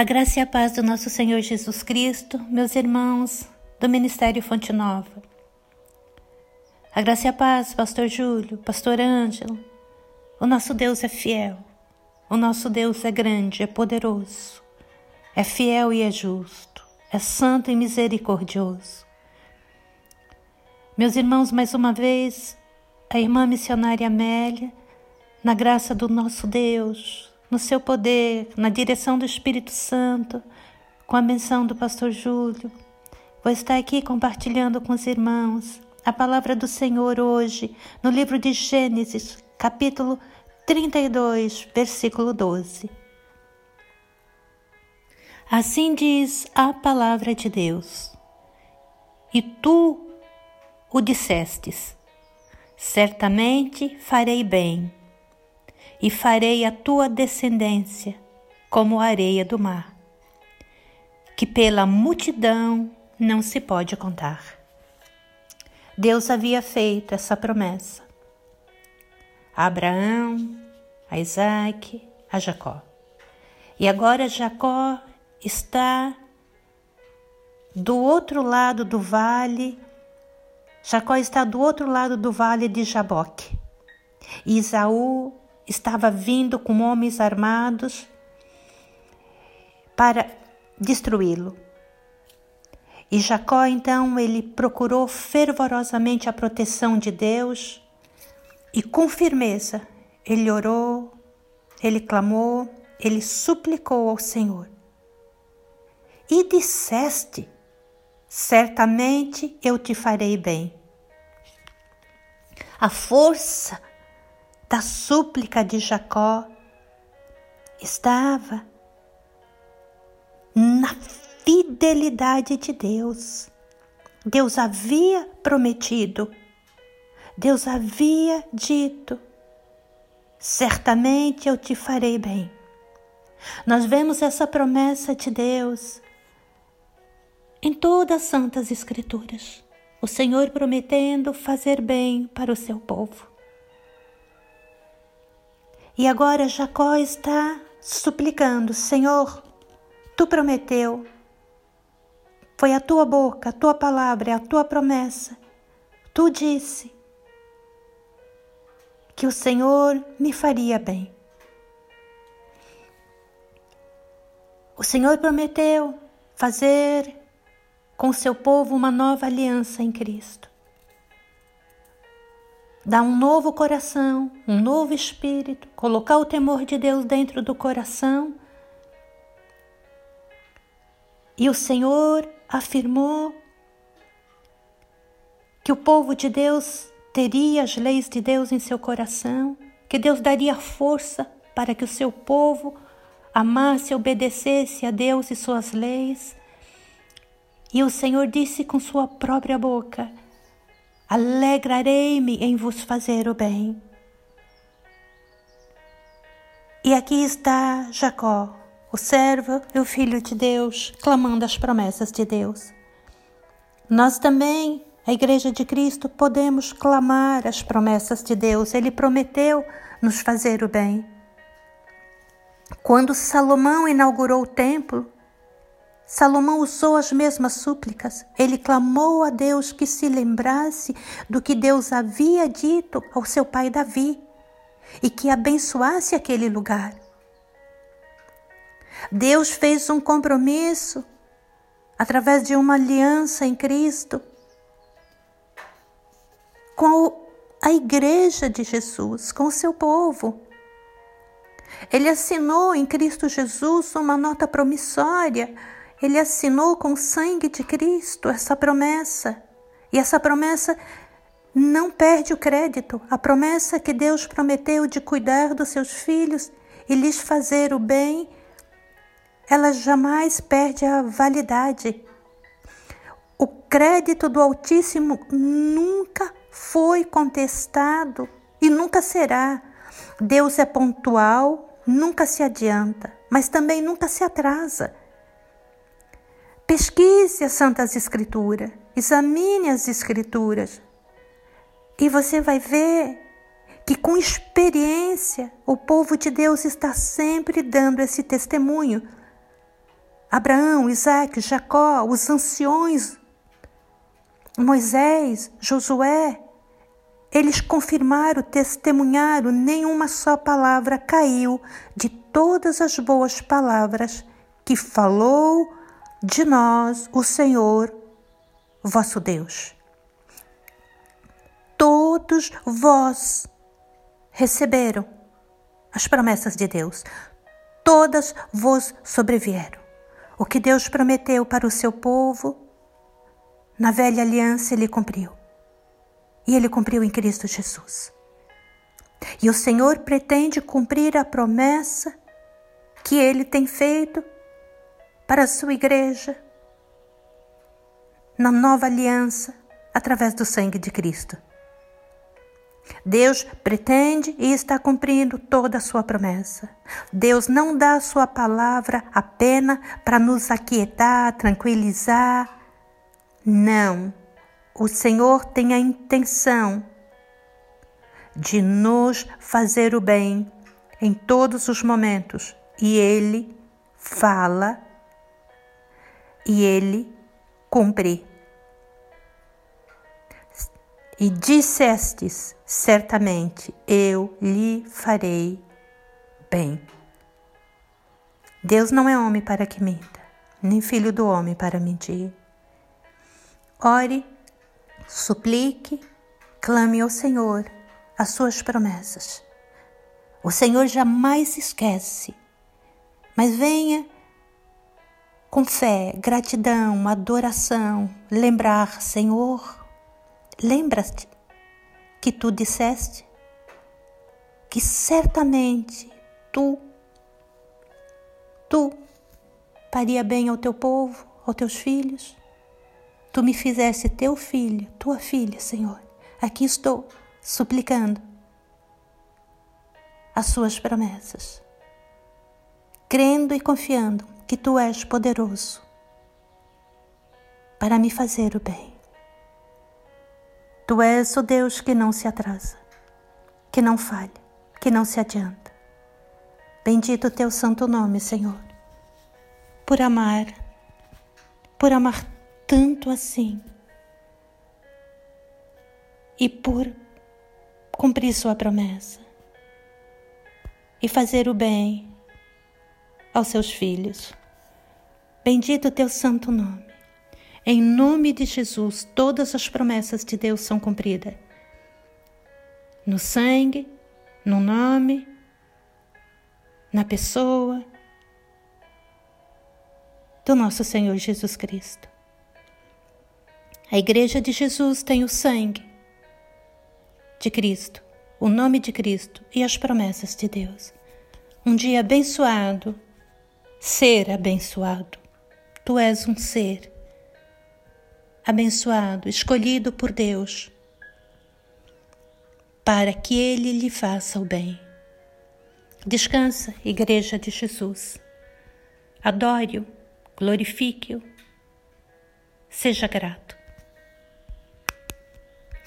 A graça e a paz do nosso Senhor Jesus Cristo, meus irmãos do Ministério Fonte Nova. A graça e a paz, Pastor Júlio, Pastor Ângelo. O nosso Deus é fiel. O nosso Deus é grande, é poderoso. É fiel e é justo. É santo e misericordioso. Meus irmãos, mais uma vez, a irmã missionária Amélia, na graça do nosso Deus, no seu poder, na direção do Espírito Santo, com a menção do pastor Júlio. Vou estar aqui compartilhando com os irmãos a palavra do Senhor hoje, no livro de Gênesis, capítulo 32, versículo 12. Assim diz a palavra de Deus. E tu o dissestes: Certamente farei bem e farei a tua descendência como a areia do mar, que pela multidão não se pode contar. Deus havia feito essa promessa a Abraão, a Isaac, a Jacó. E agora Jacó está do outro lado do vale, Jacó está do outro lado do vale de Jaboque. E Isaú estava vindo com homens armados para destruí-lo. E Jacó então ele procurou fervorosamente a proteção de Deus e com firmeza ele orou, ele clamou, ele suplicou ao Senhor. E disseste: Certamente eu te farei bem. A força da súplica de Jacó estava na fidelidade de Deus. Deus havia prometido, Deus havia dito: certamente eu te farei bem. Nós vemos essa promessa de Deus em todas as Santas Escrituras. O Senhor prometendo fazer bem para o seu povo. E agora Jacó está suplicando: Senhor, tu prometeu, foi a tua boca, a tua palavra, a tua promessa. Tu disse que o Senhor me faria bem. O Senhor prometeu fazer com seu povo uma nova aliança em Cristo dar um novo coração, um novo espírito, colocar o temor de Deus dentro do coração. E o Senhor afirmou que o povo de Deus teria as leis de Deus em seu coração, que Deus daria força para que o seu povo amasse e obedecesse a Deus e suas leis. E o Senhor disse com sua própria boca: alegrarei-me em vos fazer o bem. E aqui está Jacó, o servo e o filho de Deus, clamando as promessas de Deus. Nós também, a Igreja de Cristo, podemos clamar as promessas de Deus. Ele prometeu nos fazer o bem. Quando Salomão inaugurou o templo, Salomão usou as mesmas súplicas. Ele clamou a Deus que se lembrasse do que Deus havia dito ao seu pai Davi e que abençoasse aquele lugar. Deus fez um compromisso através de uma aliança em Cristo com a igreja de Jesus, com o seu povo. Ele assinou em Cristo Jesus uma nota promissória ele assinou com o sangue de Cristo essa promessa. E essa promessa não perde o crédito. A promessa que Deus prometeu de cuidar dos seus filhos e lhes fazer o bem, ela jamais perde a validade. O crédito do Altíssimo nunca foi contestado e nunca será. Deus é pontual, nunca se adianta, mas também nunca se atrasa. Pesquise as Santas Escrituras, examine as Escrituras e você vai ver que com experiência o povo de Deus está sempre dando esse testemunho. Abraão, Isaac, Jacó, os anciões, Moisés, Josué, eles confirmaram, testemunharam, nenhuma só palavra caiu de todas as boas palavras que falou de nós o Senhor, vosso Deus. Todos vós receberam as promessas de Deus, todas vos sobrevieram. O que Deus prometeu para o seu povo, na velha aliança, ele cumpriu. E ele cumpriu em Cristo Jesus. E o Senhor pretende cumprir a promessa que ele tem feito para a sua igreja na nova aliança através do sangue de Cristo. Deus pretende e está cumprindo toda a sua promessa. Deus não dá a sua palavra apenas para nos aquietar, tranquilizar. Não. O Senhor tem a intenção de nos fazer o bem em todos os momentos e Ele fala e Ele cumpre. E dissestes: certamente eu lhe farei bem. Deus não é homem para que minta, nem filho do homem para mentir. Ore, suplique, clame ao Senhor as suas promessas. O Senhor jamais esquece, mas venha com fé, gratidão, adoração, lembrar, Senhor, Lembras-te que tu disseste que certamente tu, tu faria bem ao teu povo, aos teus filhos. Tu me fizeste teu filho, tua filha, Senhor. Aqui estou suplicando as suas promessas, crendo e confiando que tu és poderoso para me fazer o bem. Tu és o Deus que não se atrasa, que não falha, que não se adianta. Bendito teu santo nome, Senhor, por amar, por amar tanto assim e por cumprir Sua promessa e fazer o bem aos seus filhos. Bendito teu santo nome. Em nome de Jesus, todas as promessas de Deus são cumpridas. No sangue, no nome, na pessoa do nosso Senhor Jesus Cristo. A Igreja de Jesus tem o sangue de Cristo, o nome de Cristo e as promessas de Deus. Um dia abençoado, ser abençoado. Tu és um ser abençoado, escolhido por Deus, para que Ele lhe faça o bem. Descansa, Igreja de Jesus. Adore-o, glorifique-o, seja grato.